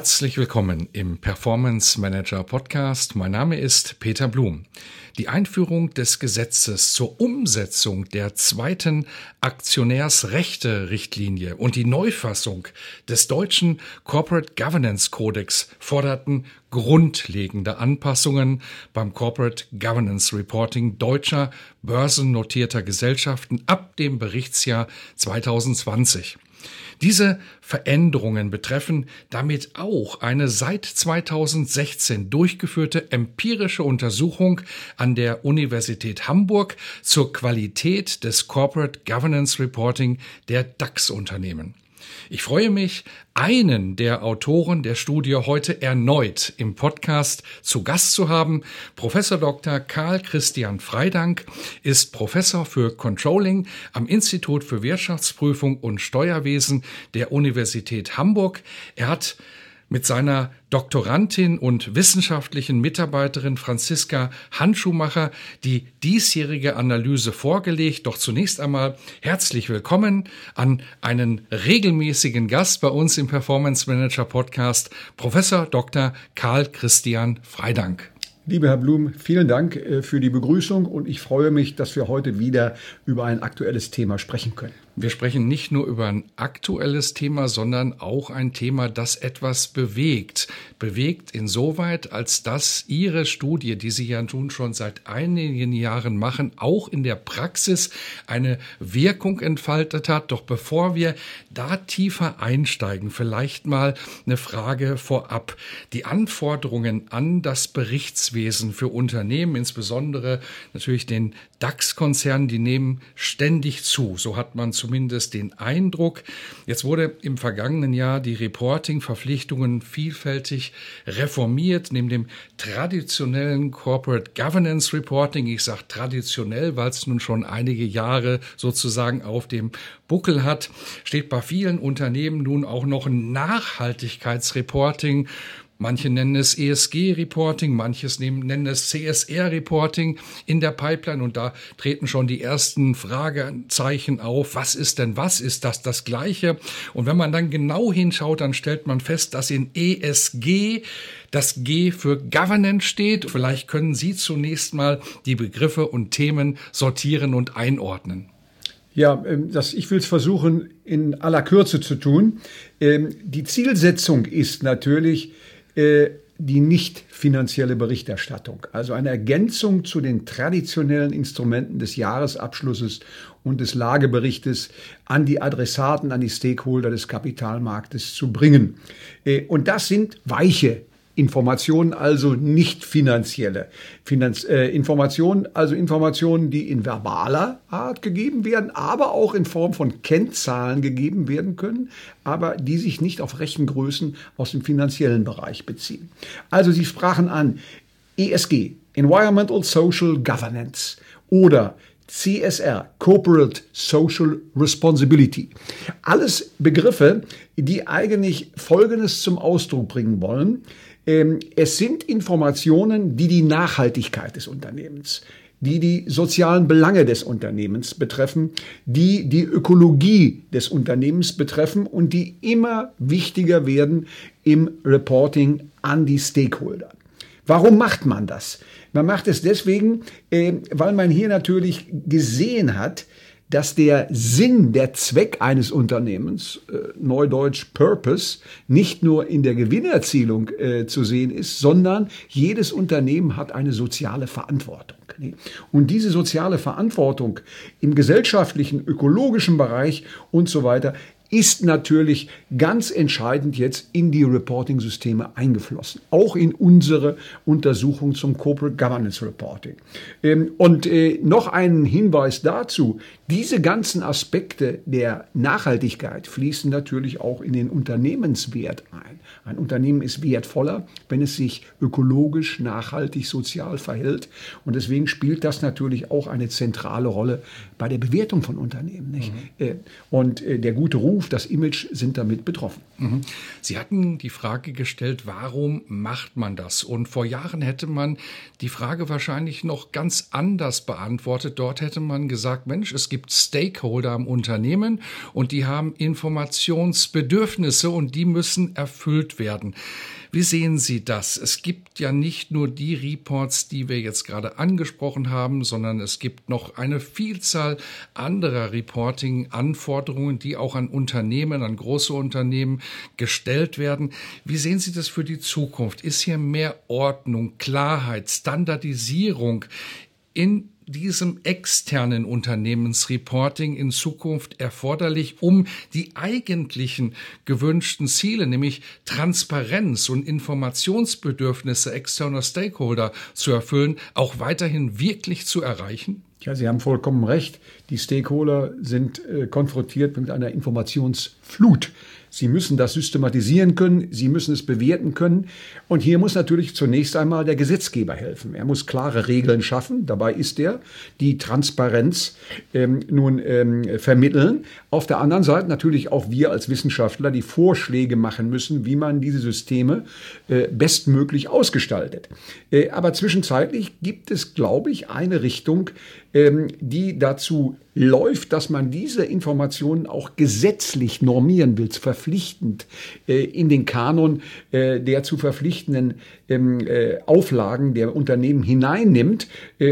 Herzlich willkommen im Performance Manager Podcast. Mein Name ist Peter Blum. Die Einführung des Gesetzes zur Umsetzung der zweiten Aktionärsrechte-Richtlinie und die Neufassung des deutschen Corporate Governance Codex forderten grundlegende Anpassungen beim Corporate Governance Reporting deutscher börsennotierter Gesellschaften ab dem Berichtsjahr 2020. Diese Veränderungen betreffen damit auch eine seit 2016 durchgeführte empirische Untersuchung an der Universität Hamburg zur Qualität des Corporate Governance Reporting der DAX-Unternehmen. Ich freue mich, einen der Autoren der Studie heute erneut im Podcast zu Gast zu haben. Professor Dr. Karl Christian Freidank ist Professor für Controlling am Institut für Wirtschaftsprüfung und Steuerwesen der Universität Hamburg. Er hat mit seiner Doktorandin und wissenschaftlichen Mitarbeiterin Franziska Handschuhmacher die diesjährige Analyse vorgelegt. Doch zunächst einmal herzlich willkommen an einen regelmäßigen Gast bei uns im Performance Manager Podcast, Professor Dr. Karl Christian Freidank. Lieber Herr Blum, vielen Dank äh, für die Begrüßung und ich freue mich, dass wir heute wieder über ein aktuelles Thema sprechen können. Wir sprechen nicht nur über ein aktuelles Thema, sondern auch ein Thema, das etwas bewegt. Bewegt insoweit, als dass Ihre Studie, die Sie ja nun schon seit einigen Jahren machen, auch in der Praxis eine Wirkung entfaltet hat. Doch bevor wir da tiefer einsteigen, vielleicht mal eine Frage vorab. Die Anforderungen an das Berichtswesen für Unternehmen, insbesondere natürlich den DAX-Konzernen, die nehmen ständig zu. So hat man zumindest den Eindruck. Jetzt wurde im vergangenen Jahr die Reporting-Verpflichtungen vielfältig reformiert. Neben dem traditionellen Corporate Governance Reporting, ich sage traditionell, weil es nun schon einige Jahre sozusagen auf dem Buckel hat, steht bei vielen Unternehmen nun auch noch ein Nachhaltigkeitsreporting Manche nennen es ESG-Reporting, manches nennen es CSR-Reporting in der Pipeline und da treten schon die ersten Fragezeichen auf. Was ist denn was? Ist das das Gleiche? Und wenn man dann genau hinschaut, dann stellt man fest, dass in ESG das G für Governance steht. Vielleicht können Sie zunächst mal die Begriffe und Themen sortieren und einordnen. Ja, ähm, das, ich will es versuchen, in aller Kürze zu tun. Ähm, die Zielsetzung ist natürlich, die nicht finanzielle Berichterstattung, also eine Ergänzung zu den traditionellen Instrumenten des Jahresabschlusses und des Lageberichtes an die Adressaten, an die Stakeholder des Kapitalmarktes zu bringen. Äh, und das sind weiche Informationen, also nicht finanzielle Finanz, äh, Informationen, also Informationen, die in verbaler Art gegeben werden, aber auch in Form von Kennzahlen gegeben werden können, aber die sich nicht auf Rechengrößen aus dem finanziellen Bereich beziehen. Also Sie sprachen an ESG, Environmental Social Governance oder CSR, Corporate Social Responsibility. Alles Begriffe, die eigentlich Folgendes zum Ausdruck bringen wollen. Ähm, es sind Informationen, die die Nachhaltigkeit des Unternehmens, die die sozialen Belange des Unternehmens betreffen, die die Ökologie des Unternehmens betreffen und die immer wichtiger werden im Reporting an die Stakeholder. Warum macht man das? Man macht es deswegen, ähm, weil man hier natürlich gesehen hat, dass der Sinn, der Zweck eines Unternehmens, äh, neudeutsch Purpose, nicht nur in der Gewinnerzielung äh, zu sehen ist, sondern jedes Unternehmen hat eine soziale Verantwortung. Und diese soziale Verantwortung im gesellschaftlichen, ökologischen Bereich und so weiter ist natürlich ganz entscheidend jetzt in die Reporting-Systeme eingeflossen. Auch in unsere Untersuchung zum Corporate Governance Reporting. Ähm, und äh, noch ein Hinweis dazu. Diese ganzen Aspekte der Nachhaltigkeit fließen natürlich auch in den Unternehmenswert ein. Ein Unternehmen ist wertvoller, wenn es sich ökologisch, nachhaltig, sozial verhält. Und deswegen spielt das natürlich auch eine zentrale Rolle bei der Bewertung von Unternehmen. Mhm. Äh, und äh, der gute Ruf, das Image sind damit betroffen. Mhm. Sie hatten die Frage gestellt, warum macht man das? Und vor Jahren hätte man die Frage wahrscheinlich noch ganz anders beantwortet. Dort hätte man gesagt, Mensch, es gibt Stakeholder am Unternehmen und die haben Informationsbedürfnisse und die müssen erfüllt werden. Wie sehen Sie das? Es gibt ja nicht nur die Reports, die wir jetzt gerade angesprochen haben, sondern es gibt noch eine Vielzahl anderer Reporting-Anforderungen, die auch an Unternehmen, an große Unternehmen gestellt werden. Wie sehen Sie das für die Zukunft? Ist hier mehr Ordnung, Klarheit, Standardisierung in diesem externen Unternehmensreporting in Zukunft erforderlich, um die eigentlichen gewünschten Ziele, nämlich Transparenz und Informationsbedürfnisse externer Stakeholder zu erfüllen, auch weiterhin wirklich zu erreichen? Ja, Sie haben vollkommen recht. Die Stakeholder sind äh, konfrontiert mit einer Informationsflut. Sie müssen das systematisieren können, Sie müssen es bewerten können. Und hier muss natürlich zunächst einmal der Gesetzgeber helfen. Er muss klare Regeln schaffen. Dabei ist er die Transparenz ähm, nun ähm, vermitteln. Auf der anderen Seite natürlich auch wir als Wissenschaftler die Vorschläge machen müssen, wie man diese Systeme äh, bestmöglich ausgestaltet. Äh, aber zwischenzeitlich gibt es, glaube ich, eine Richtung, ähm, die dazu läuft, dass man diese Informationen auch gesetzlich normieren will, verpflichtend äh, in den Kanon äh, der zu verpflichtenden ähm, äh, Auflagen der Unternehmen hineinnimmt.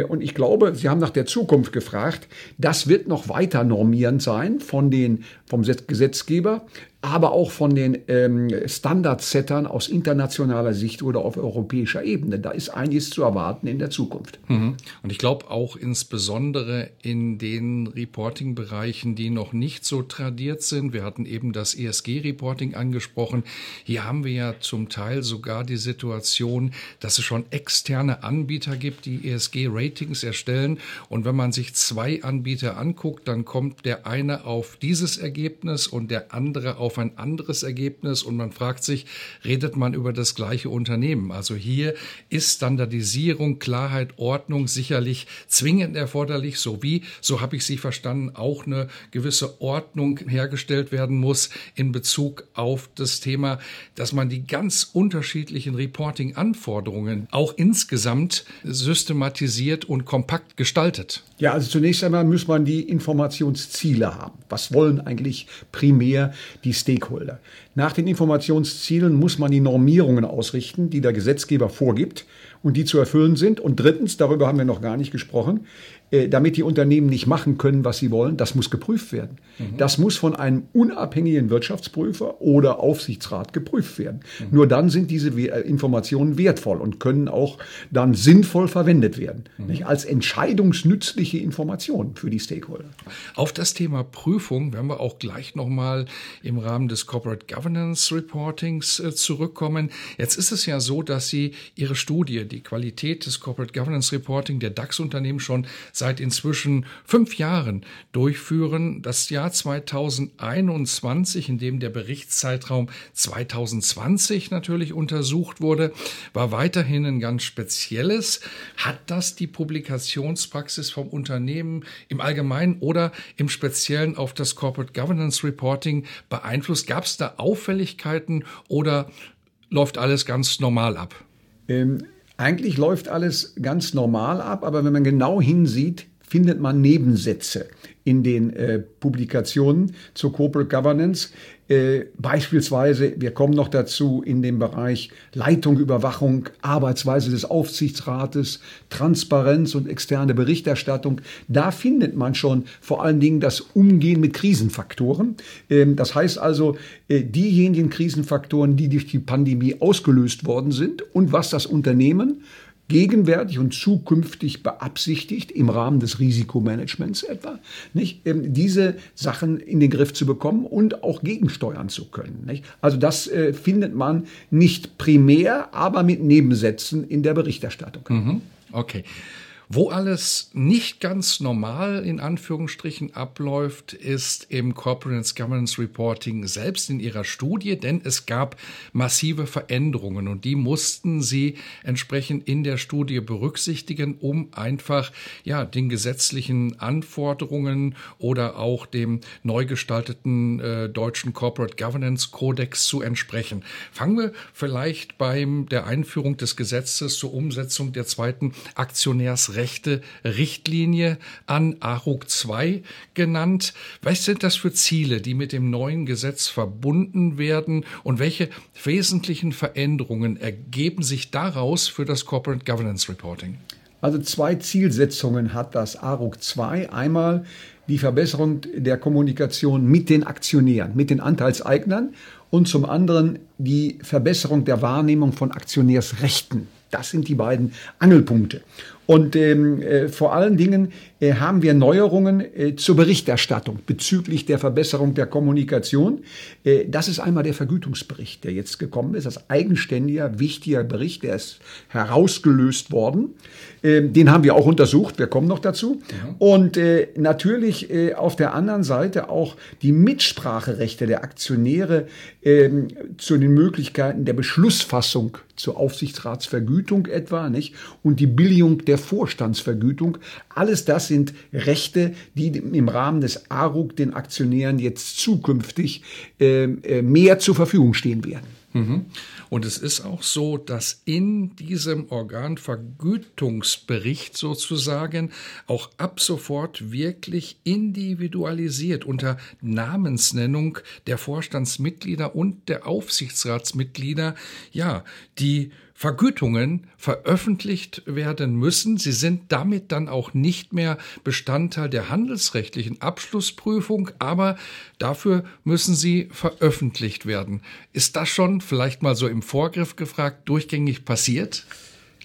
Und ich glaube, Sie haben nach der Zukunft gefragt. Das wird noch weiter normierend sein von den, vom Gesetzgeber aber auch von den ähm, Standardsettern aus internationaler Sicht oder auf europäischer Ebene. Da ist einiges zu erwarten in der Zukunft. Mhm. Und ich glaube auch insbesondere in den Reporting-Bereichen, die noch nicht so tradiert sind. Wir hatten eben das ESG-Reporting angesprochen. Hier haben wir ja zum Teil sogar die Situation, dass es schon externe Anbieter gibt, die ESG-Ratings erstellen. Und wenn man sich zwei Anbieter anguckt, dann kommt der eine auf dieses Ergebnis und der andere auf auf ein anderes Ergebnis und man fragt sich, redet man über das gleiche Unternehmen? Also hier ist Standardisierung, Klarheit, Ordnung sicherlich zwingend erforderlich, sowie, so habe ich Sie verstanden, auch eine gewisse Ordnung hergestellt werden muss in Bezug auf das Thema, dass man die ganz unterschiedlichen Reporting-Anforderungen auch insgesamt systematisiert und kompakt gestaltet. Ja, also zunächst einmal muss man die Informationsziele haben. Was wollen eigentlich primär die Stakeholder? Nach den Informationszielen muss man die Normierungen ausrichten, die der Gesetzgeber vorgibt und die zu erfüllen sind. Und drittens, darüber haben wir noch gar nicht gesprochen, damit die Unternehmen nicht machen können, was sie wollen, das muss geprüft werden. Mhm. Das muss von einem unabhängigen Wirtschaftsprüfer oder Aufsichtsrat geprüft werden. Mhm. Nur dann sind diese äh, Informationen wertvoll und können auch dann sinnvoll verwendet werden. Mhm. Als entscheidungsnützliche Informationen für die Stakeholder. Auf das Thema Prüfung werden wir auch gleich nochmal im Rahmen des Corporate Governance Reportings äh, zurückkommen. Jetzt ist es ja so, dass Sie Ihre Studie, die Qualität des Corporate Governance Reporting der DAX-Unternehmen schon seit inzwischen fünf Jahren durchführen. Das Jahr 2021, in dem der Berichtszeitraum 2020 natürlich untersucht wurde, war weiterhin ein ganz spezielles. Hat das die Publikationspraxis vom Unternehmen im Allgemeinen oder im Speziellen auf das Corporate Governance Reporting beeinflusst? Gab es da Auffälligkeiten oder läuft alles ganz normal ab? Ähm eigentlich läuft alles ganz normal ab, aber wenn man genau hinsieht, findet man Nebensätze in den äh, Publikationen zur Corporate Governance. Äh, beispielsweise, wir kommen noch dazu in dem Bereich Leitung, Überwachung, Arbeitsweise des Aufsichtsrates, Transparenz und externe Berichterstattung. Da findet man schon vor allen Dingen das Umgehen mit Krisenfaktoren. Ähm, das heißt also, äh, diejenigen Krisenfaktoren, die durch die Pandemie ausgelöst worden sind und was das Unternehmen gegenwärtig und zukünftig beabsichtigt, im Rahmen des Risikomanagements etwa, nicht, ähm, diese Sachen in den Griff zu bekommen und auch gegensteuern zu können. Nicht? Also das äh, findet man nicht primär, aber mit Nebensätzen in der Berichterstattung. Mhm. Okay. Wo alles nicht ganz normal in Anführungsstrichen abläuft, ist im Corporate Governance Reporting selbst in ihrer Studie, denn es gab massive Veränderungen und die mussten sie entsprechend in der Studie berücksichtigen, um einfach ja den gesetzlichen Anforderungen oder auch dem neu gestalteten äh, deutschen Corporate Governance Codex zu entsprechen. Fangen wir vielleicht beim der Einführung des Gesetzes zur Umsetzung der zweiten Aktionärsrechte Rechte Richtlinie an, ARUG 2 genannt. Was sind das für Ziele, die mit dem neuen Gesetz verbunden werden und welche wesentlichen Veränderungen ergeben sich daraus für das Corporate Governance Reporting? Also zwei Zielsetzungen hat das ARUG 2. Einmal die Verbesserung der Kommunikation mit den Aktionären, mit den Anteilseignern und zum anderen die Verbesserung der Wahrnehmung von Aktionärsrechten. Das sind die beiden Angelpunkte. Und ähm, äh, vor allen Dingen äh, haben wir Neuerungen äh, zur Berichterstattung bezüglich der Verbesserung der Kommunikation. Äh, das ist einmal der Vergütungsbericht, der jetzt gekommen ist, als eigenständiger, wichtiger Bericht, der ist herausgelöst worden. Ähm, den haben wir auch untersucht, wir kommen noch dazu. Ja. Und äh, natürlich äh, auf der anderen Seite auch die Mitspracherechte der Aktionäre ähm, zu den Möglichkeiten der Beschlussfassung zur Aufsichtsratsvergütung etwa, nicht? Und die Billigung der Vorstandsvergütung. Alles das sind Rechte, die im Rahmen des ARUG den Aktionären jetzt zukünftig äh, äh, mehr zur Verfügung stehen werden. Mhm. Und es ist auch so, dass in diesem Organvergütungsbericht sozusagen auch ab sofort wirklich individualisiert unter Namensnennung der Vorstandsmitglieder und der Aufsichtsratsmitglieder, ja, die Vergütungen veröffentlicht werden müssen. Sie sind damit dann auch nicht mehr Bestandteil der handelsrechtlichen Abschlussprüfung, aber dafür müssen sie veröffentlicht werden. Ist das schon vielleicht mal so im Vorgriff gefragt durchgängig passiert?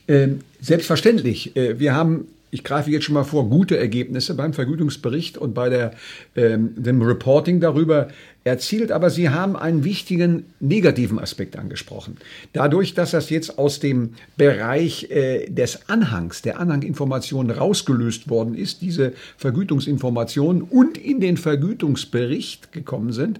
Ähm, selbstverständlich. Äh, wir haben ich greife jetzt schon mal vor, gute Ergebnisse beim Vergütungsbericht und bei der, ähm, dem Reporting darüber erzielt, aber Sie haben einen wichtigen negativen Aspekt angesprochen. Dadurch, dass das jetzt aus dem Bereich äh, des Anhangs, der Anhanginformationen rausgelöst worden ist, diese Vergütungsinformationen und in den Vergütungsbericht gekommen sind,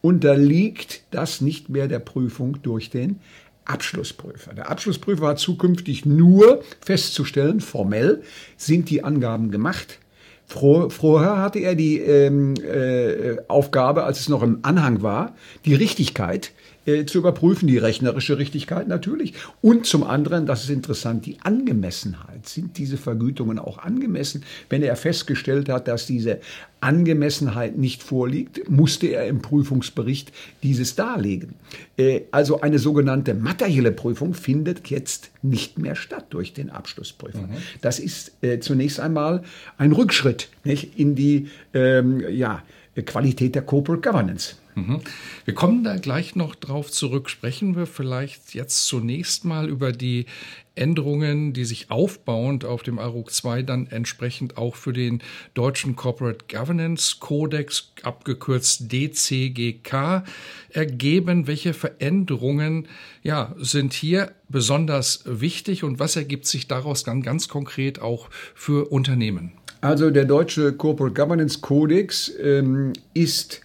unterliegt das nicht mehr der Prüfung durch den Abschlussprüfer. Der Abschlussprüfer hat zukünftig nur festzustellen, formell sind die Angaben gemacht. Vorher hatte er die ähm, äh, Aufgabe, als es noch im Anhang war, die Richtigkeit äh, zu überprüfen, die rechnerische Richtigkeit natürlich. Und zum anderen, das ist interessant, die Angemessenheit. Sind diese Vergütungen auch angemessen? Wenn er festgestellt hat, dass diese Angemessenheit nicht vorliegt, musste er im Prüfungsbericht dieses darlegen. Äh, also eine sogenannte materielle Prüfung findet jetzt nicht mehr statt durch den Abschlussprüfer. Mhm. Das ist äh, zunächst einmal ein Rückschritt nicht, in die ähm, ja, Qualität der Corporate Governance. Mhm. Wir kommen da gleich noch drauf zurück. Sprechen wir vielleicht jetzt zunächst mal über die Änderungen, die sich aufbauend auf dem ARUG 2 dann entsprechend auch für den deutschen Corporate Governance Codex, abgekürzt DCGK, ergeben. Welche Veränderungen ja, sind hier besonders wichtig und was ergibt sich daraus dann ganz konkret auch für Unternehmen? Also der deutsche Corporate Governance Codex ähm, ist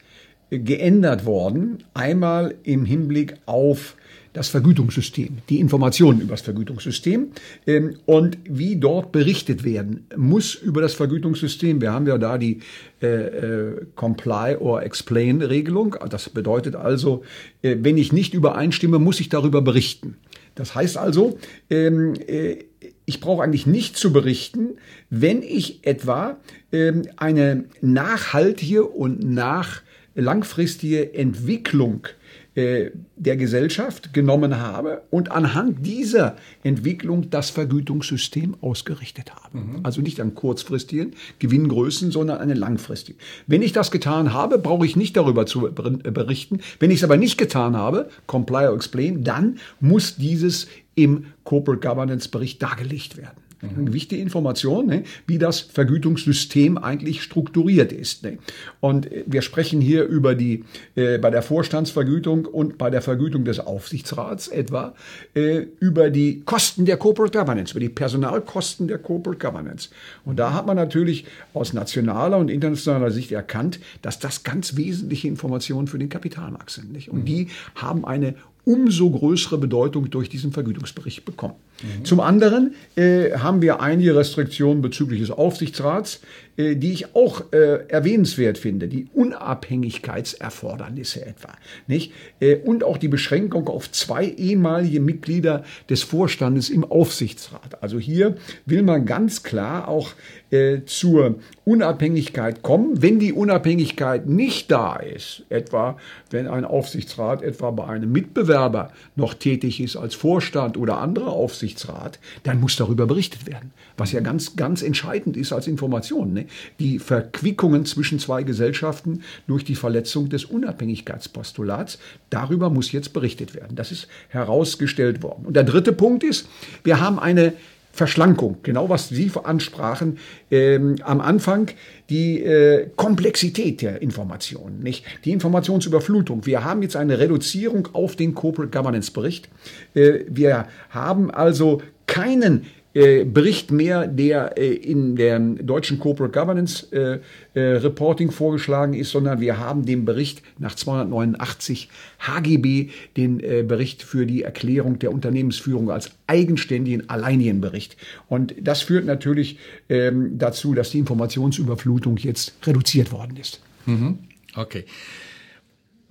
geändert worden. Einmal im Hinblick auf das Vergütungssystem, die Informationen über das Vergütungssystem ähm, und wie dort berichtet werden muss über das Vergütungssystem. Wir haben ja da die äh, äh, Comply or Explain Regelung. Das bedeutet also, äh, wenn ich nicht übereinstimme, muss ich darüber berichten. Das heißt also, ähm, äh, ich brauche eigentlich nicht zu berichten, wenn ich etwa ähm, eine nachhaltige und nach langfristige Entwicklung äh, der Gesellschaft genommen habe und anhand dieser Entwicklung das Vergütungssystem ausgerichtet habe. Mhm. Also nicht an kurzfristigen Gewinngrößen, sondern eine langfristige. Wenn ich das getan habe, brauche ich nicht darüber zu berichten. Wenn ich es aber nicht getan habe, comply or explain, dann muss dieses im Corporate Governance Bericht dargelegt werden. Eine wichtige Information, ne, wie das Vergütungssystem eigentlich strukturiert ist. Ne. Und wir sprechen hier über die, äh, bei der Vorstandsvergütung und bei der Vergütung des Aufsichtsrats etwa, äh, über die Kosten der Corporate Governance, über die Personalkosten der Corporate Governance. Und da hat man natürlich aus nationaler und internationaler Sicht erkannt, dass das ganz wesentliche Informationen für den Kapitalmarkt sind. Nicht? Und die haben eine umso größere Bedeutung durch diesen Vergütungsbericht bekommen. Mhm. Zum anderen äh, haben wir einige Restriktionen bezüglich des Aufsichtsrats, die ich auch äh, erwähnenswert finde. Die Unabhängigkeitserfordernisse etwa. Nicht? Äh, und auch die Beschränkung auf zwei ehemalige Mitglieder des Vorstandes im Aufsichtsrat. Also hier will man ganz klar auch äh, zur Unabhängigkeit kommen. Wenn die Unabhängigkeit nicht da ist, etwa wenn ein Aufsichtsrat etwa bei einem Mitbewerber noch tätig ist als Vorstand oder anderer Aufsichtsrat, dann muss darüber berichtet werden. Was ja ganz, ganz entscheidend ist als Information. Ne? Die Verquickungen zwischen zwei Gesellschaften durch die Verletzung des Unabhängigkeitspostulats, darüber muss jetzt berichtet werden. Das ist herausgestellt worden. Und der dritte Punkt ist, wir haben eine Verschlankung, genau was Sie ansprachen, ähm, am Anfang die äh, Komplexität der Informationen, nicht die Informationsüberflutung. Wir haben jetzt eine Reduzierung auf den Corporate Governance Bericht. Äh, wir haben also keinen Bericht mehr, der äh, in dem deutschen Corporate Governance äh, äh, Reporting vorgeschlagen ist, sondern wir haben den Bericht nach 289 HGB, den äh, Bericht für die Erklärung der Unternehmensführung als eigenständigen, alleinigen Bericht. Und das führt natürlich ähm, dazu, dass die Informationsüberflutung jetzt reduziert worden ist. Mhm. Okay.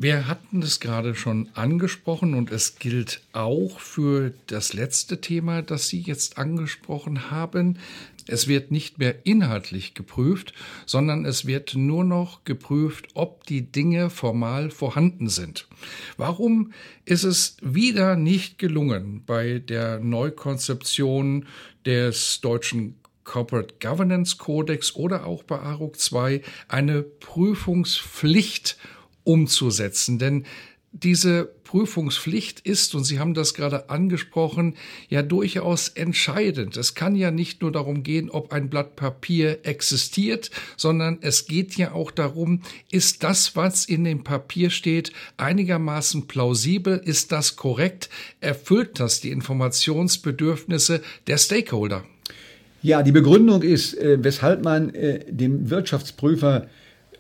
Wir hatten es gerade schon angesprochen und es gilt auch für das letzte Thema, das Sie jetzt angesprochen haben. Es wird nicht mehr inhaltlich geprüft, sondern es wird nur noch geprüft, ob die Dinge formal vorhanden sind. Warum ist es wieder nicht gelungen, bei der Neukonzeption des deutschen Corporate Governance Codex oder auch bei ARUG 2 eine Prüfungspflicht umzusetzen. Denn diese Prüfungspflicht ist, und Sie haben das gerade angesprochen, ja durchaus entscheidend. Es kann ja nicht nur darum gehen, ob ein Blatt Papier existiert, sondern es geht ja auch darum, ist das, was in dem Papier steht, einigermaßen plausibel? Ist das korrekt? Erfüllt das die Informationsbedürfnisse der Stakeholder? Ja, die Begründung ist, äh, weshalb man äh, dem Wirtschaftsprüfer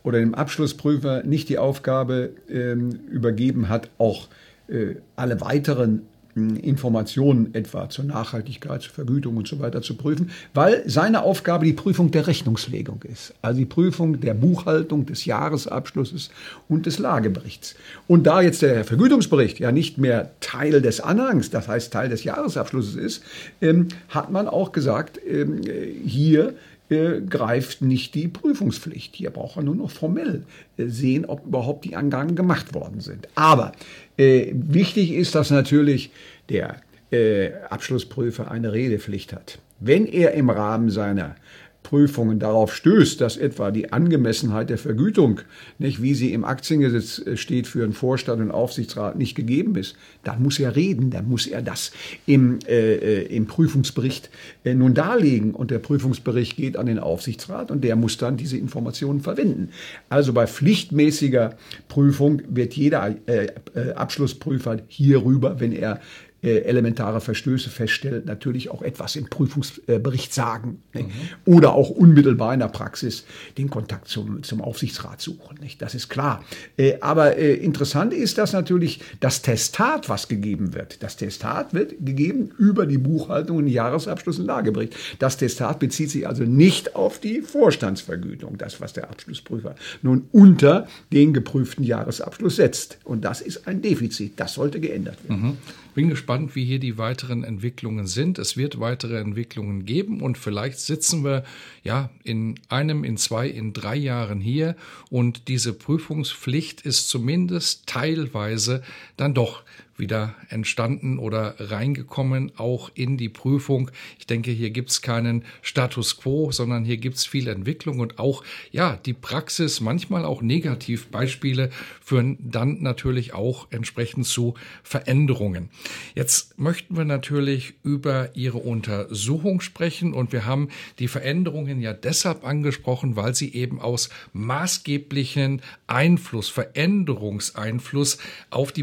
oder dem Abschlussprüfer nicht die Aufgabe ähm, übergeben hat, auch äh, alle weiteren hm, Informationen etwa zur Nachhaltigkeit, zur Vergütung und so weiter zu prüfen, weil seine Aufgabe die Prüfung der Rechnungslegung ist, also die Prüfung der Buchhaltung, des Jahresabschlusses und des Lageberichts. Und da jetzt der Vergütungsbericht ja nicht mehr Teil des Anhangs, das heißt Teil des Jahresabschlusses ist, ähm, hat man auch gesagt, ähm, hier äh, greift nicht die Prüfungspflicht. Hier braucht er nur noch formell äh, sehen, ob überhaupt die Angaben gemacht worden sind. Aber äh, wichtig ist, dass natürlich der äh, Abschlussprüfer eine Redepflicht hat. Wenn er im Rahmen seiner Prüfungen darauf stößt, dass etwa die Angemessenheit der Vergütung, nicht wie sie im Aktiengesetz äh, steht für einen Vorstand und Aufsichtsrat, nicht gegeben ist, dann muss er reden, dann muss er das im, äh, äh, im Prüfungsbericht äh, nun darlegen und der Prüfungsbericht geht an den Aufsichtsrat und der muss dann diese Informationen verwenden. Also bei pflichtmäßiger Prüfung wird jeder äh, äh Abschlussprüfer hierüber, wenn er elementare Verstöße feststellt, natürlich auch etwas im Prüfungsbericht sagen. Ne? Mhm. Oder auch unmittelbar in der Praxis den Kontakt zum, zum Aufsichtsrat suchen. Nicht? Das ist klar. Äh, aber äh, interessant ist, dass natürlich das Testat, was gegeben wird, das Testat wird gegeben über die Buchhaltung und Jahresabschluss und Lagebericht. Das Testat bezieht sich also nicht auf die Vorstandsvergütung, das, was der Abschlussprüfer nun unter den geprüften Jahresabschluss setzt. Und das ist ein Defizit. Das sollte geändert werden. Mhm. Bin gespannt, wie hier die weiteren Entwicklungen sind. Es wird weitere Entwicklungen geben und vielleicht sitzen wir ja in einem, in zwei, in drei Jahren hier und diese Prüfungspflicht ist zumindest teilweise dann doch wieder entstanden oder reingekommen, auch in die Prüfung. Ich denke, hier gibt es keinen Status quo, sondern hier gibt es viel Entwicklung und auch, ja, die Praxis, manchmal auch Negativbeispiele führen dann natürlich auch entsprechend zu Veränderungen. Jetzt möchten wir natürlich über Ihre Untersuchung sprechen und wir haben die Veränderungen ja deshalb angesprochen, weil sie eben aus maßgeblichen Einfluss, Veränderungseinfluss auf die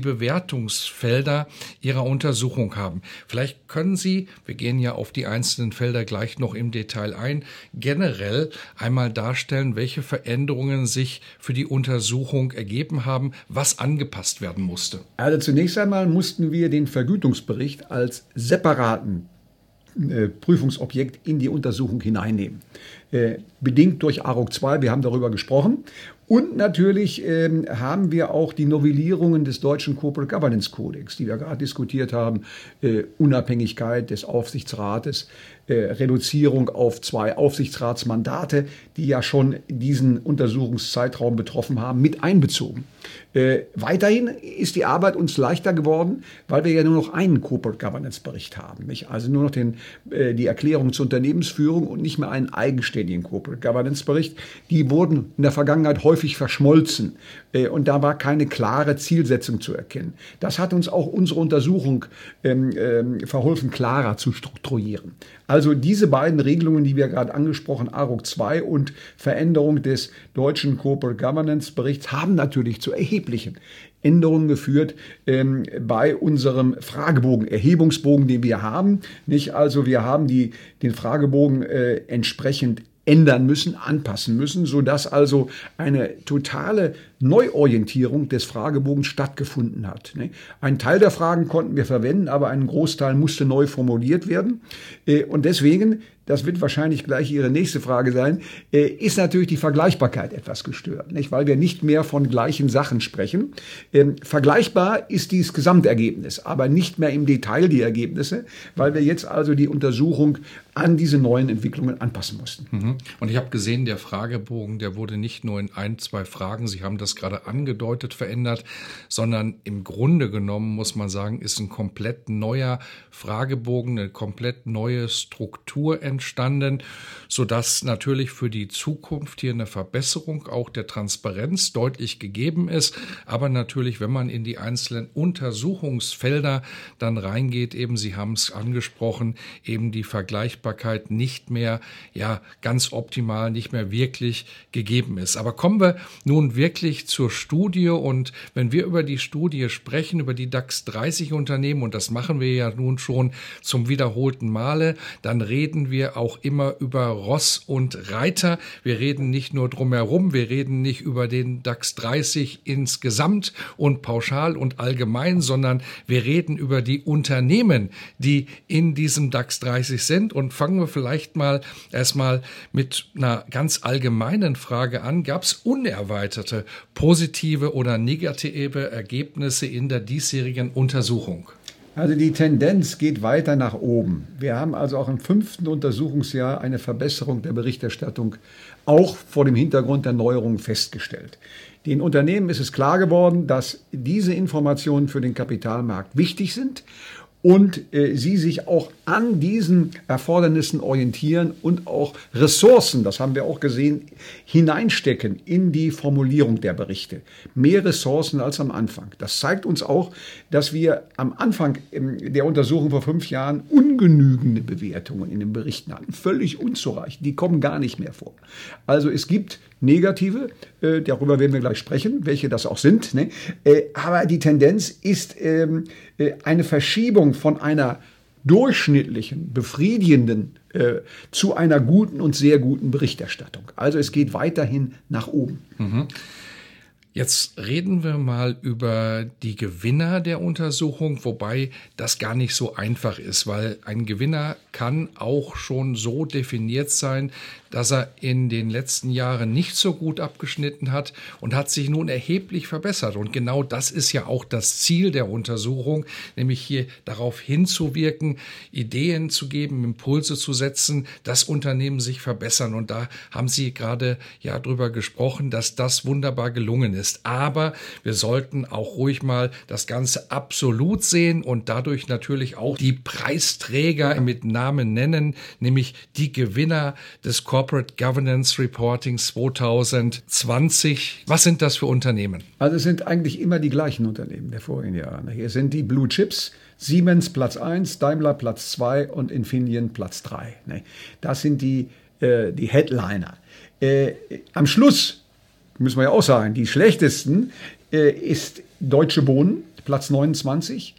Bewertungsfelder Ihrer Untersuchung haben. Vielleicht können Sie, wir gehen ja auf die einzelnen Felder gleich noch im Detail ein, generell einmal darstellen, welche Veränderungen sich für die Untersuchung ergeben haben, was angepasst werden musste. Also zunächst einmal mussten wir den Vergütungsbericht als separaten äh, Prüfungsobjekt in die Untersuchung hineinnehmen. Äh, bedingt durch AROG 2, wir haben darüber gesprochen. Und natürlich ähm, haben wir auch die Novellierungen des deutschen Corporate Governance Codex, die wir gerade diskutiert haben, äh, Unabhängigkeit des Aufsichtsrates, Reduzierung auf zwei Aufsichtsratsmandate, die ja schon diesen Untersuchungszeitraum betroffen haben, mit einbezogen. Äh, weiterhin ist die Arbeit uns leichter geworden, weil wir ja nur noch einen Corporate Governance Bericht haben, nicht? also nur noch den, äh, die Erklärung zur Unternehmensführung und nicht mehr einen eigenständigen Corporate Governance Bericht. Die wurden in der Vergangenheit häufig häufig verschmolzen äh, und da war keine klare Zielsetzung zu erkennen. Das hat uns auch unsere Untersuchung ähm, ähm, verholfen, klarer zu strukturieren. Also diese beiden Regelungen, die wir gerade angesprochen, ARUG 2 und Veränderung des deutschen Corporate Governance Berichts, haben natürlich zu erheblichen Änderungen geführt ähm, bei unserem Fragebogen, Erhebungsbogen, den wir haben. Nicht also, wir haben die, den Fragebogen äh, entsprechend ändern müssen, anpassen müssen, sodass also eine totale Neuorientierung des Fragebogens stattgefunden hat. Ne? Ein Teil der Fragen konnten wir verwenden, aber ein Großteil musste neu formuliert werden. Äh, und deswegen, das wird wahrscheinlich gleich Ihre nächste Frage sein, äh, ist natürlich die Vergleichbarkeit etwas gestört, nicht? weil wir nicht mehr von gleichen Sachen sprechen. Ähm, vergleichbar ist dieses Gesamtergebnis, aber nicht mehr im Detail die Ergebnisse, weil wir jetzt also die Untersuchung an diese neuen Entwicklungen anpassen mussten. Mhm. Und ich habe gesehen, der Fragebogen, der wurde nicht nur in ein, zwei Fragen, Sie haben das gerade angedeutet, verändert, sondern im Grunde genommen muss man sagen, ist ein komplett neuer Fragebogen, eine komplett neue Struktur entstanden, sodass natürlich für die Zukunft hier eine Verbesserung auch der Transparenz deutlich gegeben ist. Aber natürlich, wenn man in die einzelnen Untersuchungsfelder dann reingeht, eben, Sie haben es angesprochen, eben die Vergleichbarkeit nicht mehr, ja, ganz optimal, nicht mehr wirklich gegeben ist. Aber kommen wir nun wirklich zur Studie und wenn wir über die Studie sprechen, über die DAX 30 Unternehmen, und das machen wir ja nun schon zum wiederholten Male, dann reden wir auch immer über Ross und Reiter. Wir reden nicht nur drumherum, wir reden nicht über den DAX 30 insgesamt und pauschal und allgemein, sondern wir reden über die Unternehmen, die in diesem DAX 30 sind und fangen wir vielleicht mal erstmal mit einer ganz allgemeinen Frage an. Gab es unerweiterte positive oder negative Ergebnisse in der diesjährigen Untersuchung? Also die Tendenz geht weiter nach oben. Wir haben also auch im fünften Untersuchungsjahr eine Verbesserung der Berichterstattung auch vor dem Hintergrund der Neuerungen festgestellt. Den Unternehmen ist es klar geworden, dass diese Informationen für den Kapitalmarkt wichtig sind und äh, sie sich auch an diesen Erfordernissen orientieren und auch Ressourcen, das haben wir auch gesehen, hineinstecken in die Formulierung der Berichte. Mehr Ressourcen als am Anfang. Das zeigt uns auch, dass wir am Anfang der Untersuchung vor fünf Jahren ungenügende Bewertungen in den Berichten hatten. Völlig unzureichend. Die kommen gar nicht mehr vor. Also es gibt negative, äh, darüber werden wir gleich sprechen, welche das auch sind. Ne? Äh, aber die Tendenz ist ähm, äh, eine Verschiebung von einer durchschnittlichen, befriedigenden äh, zu einer guten und sehr guten Berichterstattung. Also es geht weiterhin nach oben. Mhm. Jetzt reden wir mal über die Gewinner der Untersuchung, wobei das gar nicht so einfach ist, weil ein Gewinner kann auch schon so definiert sein, dass er in den letzten Jahren nicht so gut abgeschnitten hat und hat sich nun erheblich verbessert. Und genau das ist ja auch das Ziel der Untersuchung, nämlich hier darauf hinzuwirken, Ideen zu geben, Impulse zu setzen, dass Unternehmen sich verbessern. Und da haben Sie gerade ja drüber gesprochen, dass das wunderbar gelungen ist. Ist. Aber wir sollten auch ruhig mal das Ganze absolut sehen und dadurch natürlich auch die Preisträger mit Namen nennen, nämlich die Gewinner des Corporate Governance Reporting 2020. Was sind das für Unternehmen? Also es sind eigentlich immer die gleichen Unternehmen der vorigen Jahre. Hier sind die Blue Chips, Siemens Platz 1, Daimler Platz 2 und Infineon Platz 3. Das sind die, äh, die Headliner. Äh, am Schluss müssen wir ja auch sagen, die schlechtesten äh, ist Deutsche Wohnen, Platz 29,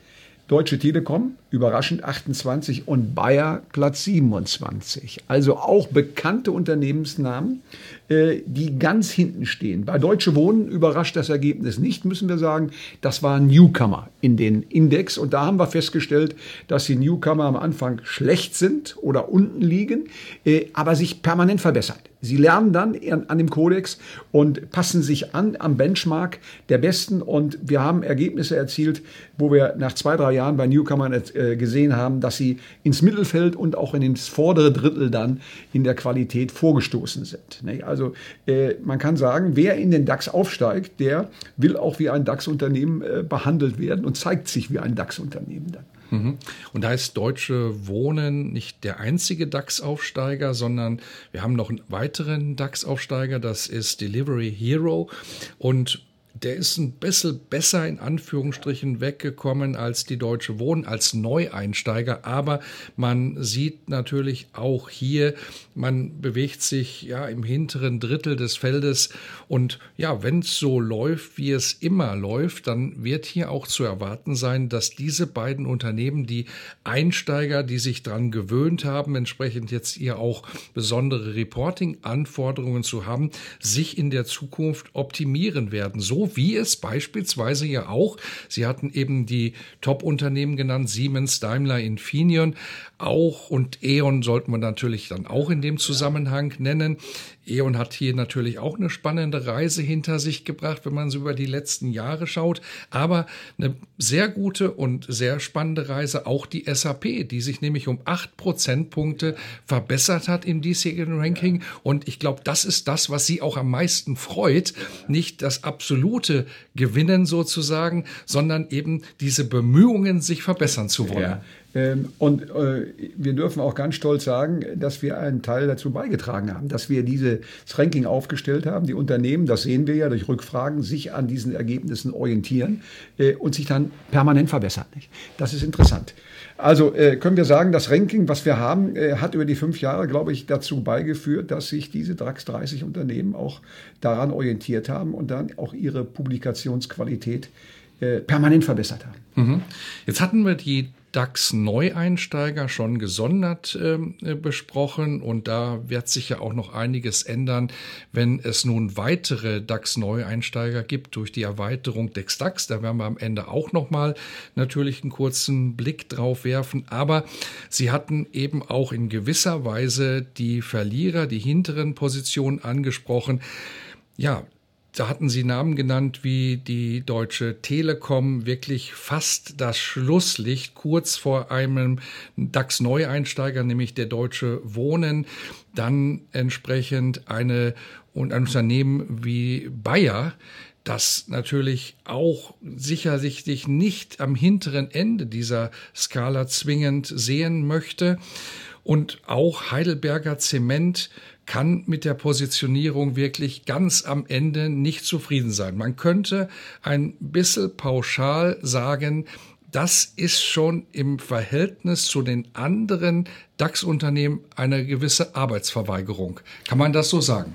Deutsche Telekom, überraschend 28 und Bayer Platz 27. Also auch bekannte Unternehmensnamen, äh, die ganz hinten stehen. Bei Deutsche Wohnen überrascht das Ergebnis nicht, müssen wir sagen. Das war ein Newcomer in den Index und da haben wir festgestellt, dass die Newcomer am Anfang schlecht sind oder unten liegen, äh, aber sich permanent verbessern. Sie lernen dann an dem Kodex und passen sich an am Benchmark der Besten. Und wir haben Ergebnisse erzielt, wo wir nach zwei, drei Jahren bei Newcomer äh, gesehen haben, dass sie ins Mittelfeld und auch in das vordere Drittel dann in der Qualität vorgestoßen sind. Also äh, man kann sagen, wer in den DAX aufsteigt, der will auch wie ein DAX-Unternehmen äh, behandelt werden und zeigt sich wie ein DAX-Unternehmen dann. Mhm. Und da ist Deutsche Wohnen nicht der einzige DAX-Aufsteiger, sondern wir haben noch einen weiteren DAX-Aufsteiger, das ist Delivery Hero. Und der ist ein bisschen besser in Anführungsstrichen weggekommen als die Deutsche Wohnen, als Neueinsteiger. Aber man sieht natürlich auch hier, man bewegt sich ja im hinteren Drittel des Feldes. Und ja, wenn es so läuft, wie es immer läuft, dann wird hier auch zu erwarten sein, dass diese beiden Unternehmen, die Einsteiger, die sich dran gewöhnt haben, entsprechend jetzt hier auch besondere Reporting-Anforderungen zu haben, sich in der Zukunft optimieren werden. So wie es beispielsweise ja auch, Sie hatten eben die Top-Unternehmen genannt, Siemens, Daimler, Infineon, auch und E.ON sollten wir natürlich dann auch in dem Zusammenhang nennen. E.ON hat hier natürlich auch eine spannende Reise hinter sich gebracht, wenn man so über die letzten Jahre schaut. Aber eine sehr gute und sehr spannende Reise auch die SAP, die sich nämlich um acht Prozentpunkte verbessert hat im diesjährigen Ranking. Und ich glaube, das ist das, was sie auch am meisten freut. Nicht das absolute Gewinnen sozusagen, sondern eben diese Bemühungen, sich verbessern zu wollen. Ja. Ähm, und äh, wir dürfen auch ganz stolz sagen, dass wir einen Teil dazu beigetragen haben, dass wir dieses Ranking aufgestellt haben. Die Unternehmen, das sehen wir ja durch Rückfragen, sich an diesen Ergebnissen orientieren äh, und sich dann permanent verbessern. Das ist interessant. Also äh, können wir sagen, das Ranking, was wir haben, hat über die fünf Jahre, glaube ich, dazu beigeführt, dass sich diese DAX 30 Unternehmen auch daran orientiert haben und dann auch ihre Publikationsqualität permanent verbessert haben. Mhm. Jetzt hatten wir die DAX-Neueinsteiger schon gesondert äh, besprochen und da wird sich ja auch noch einiges ändern, wenn es nun weitere DAX-Neueinsteiger gibt durch die Erweiterung des DAX. Da werden wir am Ende auch noch mal natürlich einen kurzen Blick drauf werfen. Aber sie hatten eben auch in gewisser Weise die Verlierer, die hinteren Positionen angesprochen. Ja, da hatten Sie Namen genannt wie die Deutsche Telekom, wirklich fast das Schlusslicht kurz vor einem DAX-Neueinsteiger, nämlich der Deutsche Wohnen. Dann entsprechend eine und ein Unternehmen wie Bayer, das natürlich auch sicherlich nicht am hinteren Ende dieser Skala zwingend sehen möchte. Und auch Heidelberger Zement kann mit der Positionierung wirklich ganz am Ende nicht zufrieden sein. Man könnte ein bisschen pauschal sagen, das ist schon im Verhältnis zu den anderen DAX-Unternehmen eine gewisse Arbeitsverweigerung. Kann man das so sagen?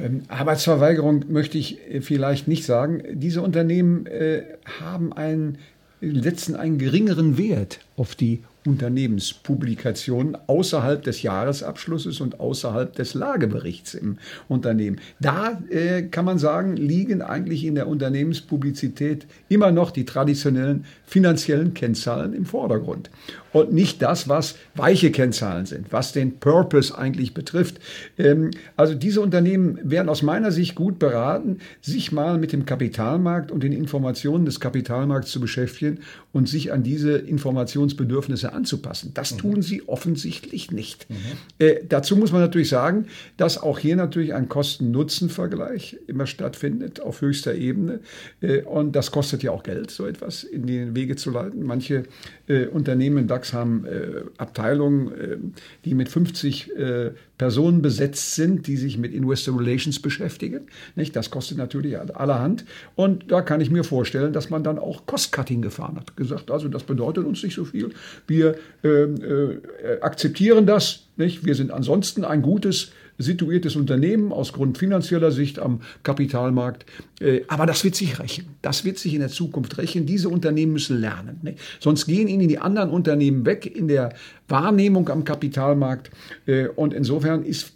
Ähm, Arbeitsverweigerung möchte ich äh, vielleicht nicht sagen. Diese Unternehmen äh, haben einen, letzten einen geringeren Wert auf die Unternehmenspublikationen außerhalb des Jahresabschlusses und außerhalb des Lageberichts im Unternehmen. Da äh, kann man sagen, liegen eigentlich in der Unternehmenspublizität immer noch die traditionellen finanziellen Kennzahlen im Vordergrund und nicht das, was weiche Kennzahlen sind, was den Purpose eigentlich betrifft. Ähm, also diese Unternehmen werden aus meiner Sicht gut beraten, sich mal mit dem Kapitalmarkt und den Informationen des Kapitalmarkts zu beschäftigen und sich an diese Informationsbedürfnisse anzupassen. Das mhm. tun sie offensichtlich nicht. Mhm. Äh, dazu muss man natürlich sagen, dass auch hier natürlich ein Kosten-Nutzen-Vergleich immer stattfindet auf höchster Ebene. Äh, und das kostet ja auch Geld, so etwas in die Wege zu leiten. Manche äh, Unternehmen im DAX haben äh, Abteilungen, äh, die mit 50 äh, Personen besetzt sind, die sich mit Investor Relations beschäftigen. Nicht? Das kostet natürlich allerhand. Und da kann ich mir vorstellen, dass man dann auch Cost-Cutting gefahren hat. Gesagt, also das bedeutet uns nicht so viel. Wir ähm, äh, akzeptieren das. Nicht? Wir sind ansonsten ein gutes situiertes Unternehmen aus Grund finanzieller Sicht am Kapitalmarkt. Äh, aber das wird sich rächen. Das wird sich in der Zukunft rächen. Diese Unternehmen müssen lernen. Nicht? Sonst gehen ihnen die anderen Unternehmen weg in der Wahrnehmung am Kapitalmarkt. Äh, und insofern ist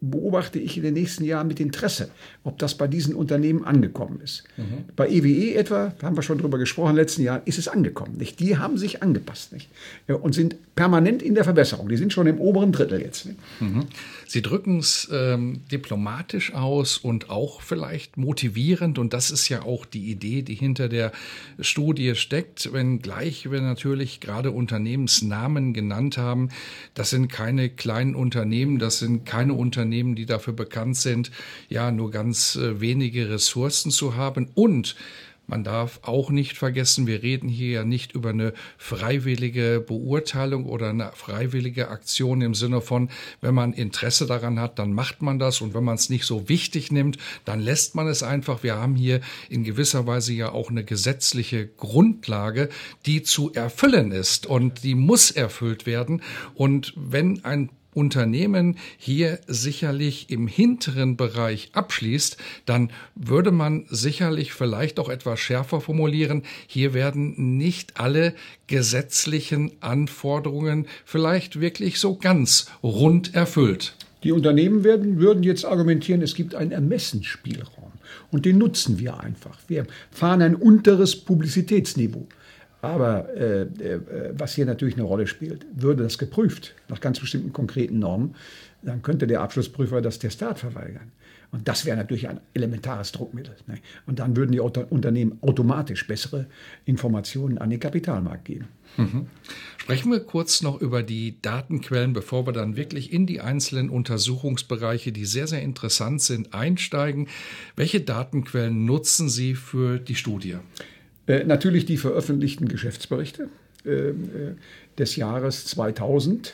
beobachte ich in den nächsten Jahren mit Interesse, ob das bei diesen Unternehmen angekommen ist. Mhm. Bei EWE e etwa, da haben wir schon drüber gesprochen, in den letzten Jahren ist es angekommen. Nicht? Die haben sich angepasst nicht? und sind permanent in der Verbesserung. Die sind schon im oberen Drittel jetzt. Mhm. Sie drücken es ähm, diplomatisch aus und auch vielleicht motivierend. Und das ist ja auch die Idee, die hinter der Studie steckt. Wenngleich wir natürlich gerade Unternehmensnamen genannt haben, das sind keine kleinen Unternehmen, das sind keine Unternehmen, die dafür bekannt sind, ja, nur ganz äh, wenige Ressourcen zu haben. Und man darf auch nicht vergessen, wir reden hier ja nicht über eine freiwillige Beurteilung oder eine freiwillige Aktion im Sinne von, wenn man Interesse daran hat, dann macht man das und wenn man es nicht so wichtig nimmt, dann lässt man es einfach. Wir haben hier in gewisser Weise ja auch eine gesetzliche Grundlage, die zu erfüllen ist und die muss erfüllt werden. Und wenn ein Unternehmen hier sicherlich im hinteren Bereich abschließt, dann würde man sicherlich vielleicht auch etwas schärfer formulieren. Hier werden nicht alle gesetzlichen Anforderungen vielleicht wirklich so ganz rund erfüllt. Die Unternehmen werden, würden jetzt argumentieren, es gibt einen Ermessensspielraum. Und den nutzen wir einfach. Wir fahren ein unteres Publizitätsniveau. Aber äh, äh, was hier natürlich eine Rolle spielt, würde das geprüft nach ganz bestimmten konkreten Normen, dann könnte der Abschlussprüfer das Testat verweigern. Und das wäre natürlich ein elementares Druckmittel. Ne? Und dann würden die Unternehmen automatisch bessere Informationen an den Kapitalmarkt geben. Mhm. Sprechen wir kurz noch über die Datenquellen, bevor wir dann wirklich in die einzelnen Untersuchungsbereiche, die sehr, sehr interessant sind, einsteigen. Welche Datenquellen nutzen Sie für die Studie? Äh, natürlich die veröffentlichten Geschäftsberichte äh, äh des Jahres 2020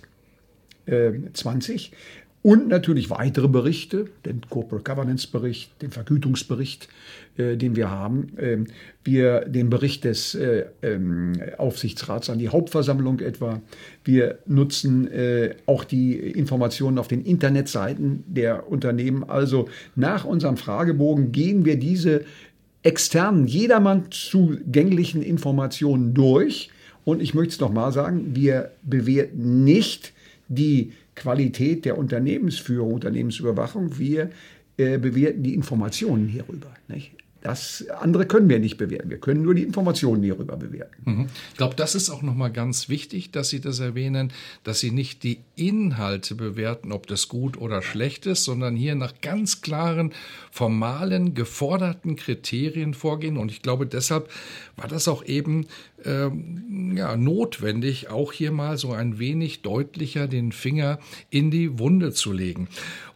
äh, und natürlich weitere Berichte, den Corporate Governance Bericht, den Vergütungsbericht, äh, den wir haben, ähm, wir den Bericht des äh, ähm, Aufsichtsrats an die Hauptversammlung etwa. Wir nutzen äh, auch die Informationen auf den Internetseiten der Unternehmen. Also nach unserem Fragebogen gehen wir diese externen, jedermann zugänglichen Informationen durch. Und ich möchte es nochmal sagen, wir bewerten nicht die Qualität der Unternehmensführung, Unternehmensüberwachung, wir äh, bewerten die Informationen hierüber. Nicht? Das andere können wir nicht bewerten. Wir können nur die Informationen hierüber bewerten. Mhm. Ich glaube, das ist auch nochmal ganz wichtig, dass Sie das erwähnen, dass Sie nicht die Inhalte bewerten, ob das gut oder schlecht ist, sondern hier nach ganz klaren, formalen, geforderten Kriterien vorgehen. Und ich glaube, deshalb war das auch eben ähm, ja, notwendig, auch hier mal so ein wenig deutlicher den Finger in die Wunde zu legen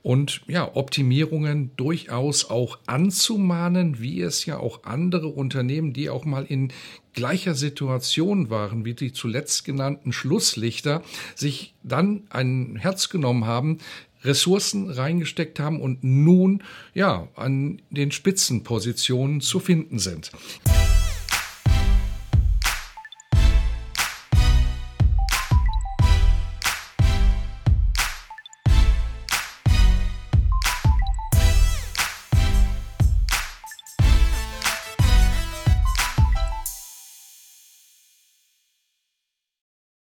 und ja, Optimierungen durchaus auch anzumahnen, wie es ja auch andere Unternehmen, die auch mal in gleicher Situation waren wie die zuletzt genannten Schlusslichter, sich dann ein Herz genommen haben, Ressourcen reingesteckt haben und nun ja an den Spitzenpositionen zu finden sind.